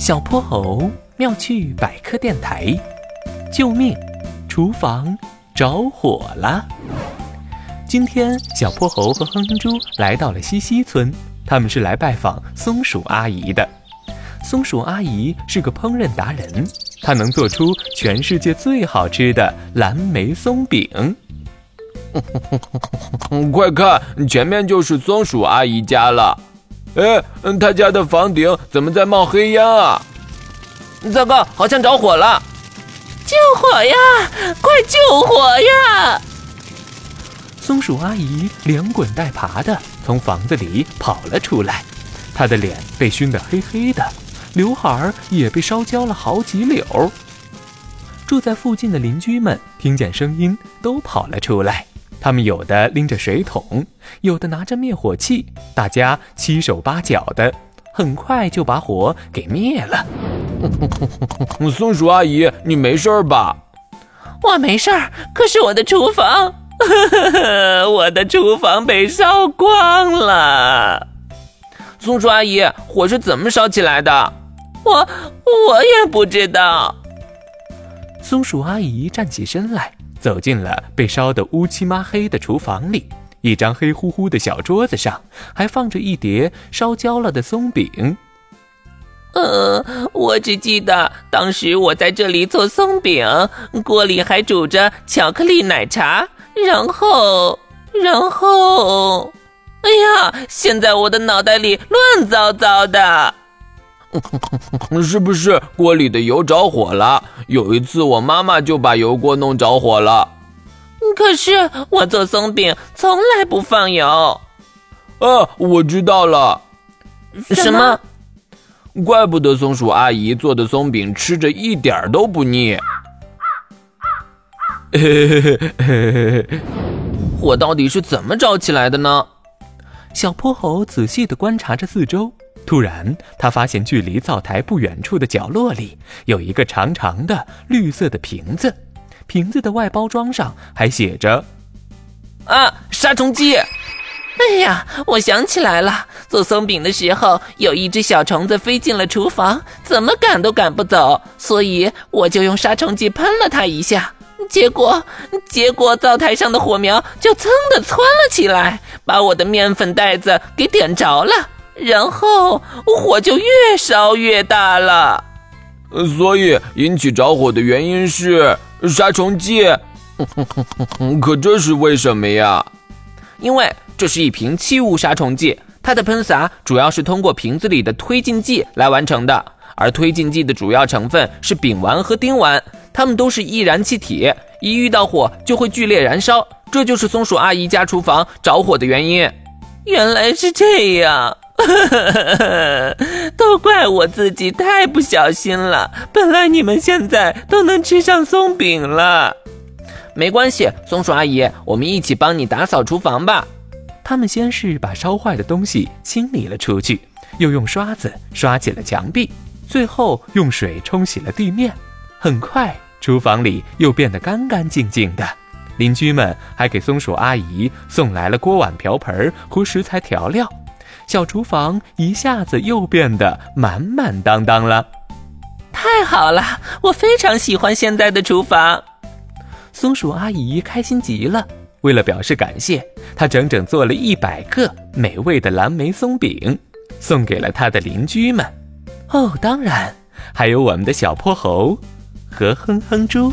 小泼猴妙趣百科电台，救命！厨房着火了。今天，小泼猴和哼哼猪来到了西溪村，他们是来拜访松鼠阿姨的。松鼠阿姨是个烹饪达人，她能做出全世界最好吃的蓝莓松饼。快看，前面就是松鼠阿姨家了。哎，嗯他家的房顶怎么在冒黑烟啊？糟糕，好像着火了！救火呀！快救火呀！松鼠阿姨连滚带爬的从房子里跑了出来，她的脸被熏得黑黑的，刘海儿也被烧焦了好几绺。住在附近的邻居们听见声音，都跑了出来。他们有的拎着水桶，有的拿着灭火器，大家七手八脚的，很快就把火给灭了。松鼠阿姨，你没事吧？我没事儿，可是我的厨房，我的厨房被烧光了。松鼠阿姨，火是怎么烧起来的？我我也不知道。松鼠阿姨站起身来。走进了被烧得乌漆嘛黑的厨房里，一张黑乎乎的小桌子上还放着一碟烧焦了的松饼。呃，我只记得当时我在这里做松饼，锅里还煮着巧克力奶茶，然后，然后，哎呀，现在我的脑袋里乱糟糟的。是不是锅里的油着火了？有一次我妈妈就把油锅弄着火了。可是我做松饼从来不放油。啊，我知道了。什么？怪不得松鼠阿姨做的松饼吃着一点都不腻。火到底是怎么着起来的呢？小泼猴仔细的观察着四周。突然，他发现距离灶台不远处的角落里有一个长长的绿色的瓶子，瓶子的外包装上还写着：“啊，杀虫剂！”哎呀，我想起来了，做松饼的时候有一只小虫子飞进了厨房，怎么赶都赶不走，所以我就用杀虫剂喷了它一下，结果，结果灶台上的火苗就噌的窜了起来，把我的面粉袋子给点着了。然后火就越烧越大了，所以引起着火的原因是杀虫剂。可这是为什么呀？因为这是一瓶气雾杀虫剂，它的喷洒主要是通过瓶子里的推进剂来完成的。而推进剂的主要成分是丙烷和丁烷，它们都是易燃气体，一遇到火就会剧烈燃烧。这就是松鼠阿姨家厨房着火的原因。原来是这样。都怪我自己太不小心了。本来你们现在都能吃上松饼了。没关系，松鼠阿姨，我们一起帮你打扫厨房吧。他们先是把烧坏的东西清理了出去，又用刷子刷起了墙壁，最后用水冲洗了地面。很快，厨房里又变得干干净净的。邻居们还给松鼠阿姨送来了锅碗瓢盆和食材调料。小厨房一下子又变得满满当当了，太好了！我非常喜欢现在的厨房。松鼠阿姨开心极了。为了表示感谢，她整整做了一百个美味的蓝莓松饼，送给了她的邻居们。哦，当然，还有我们的小泼猴和哼哼猪。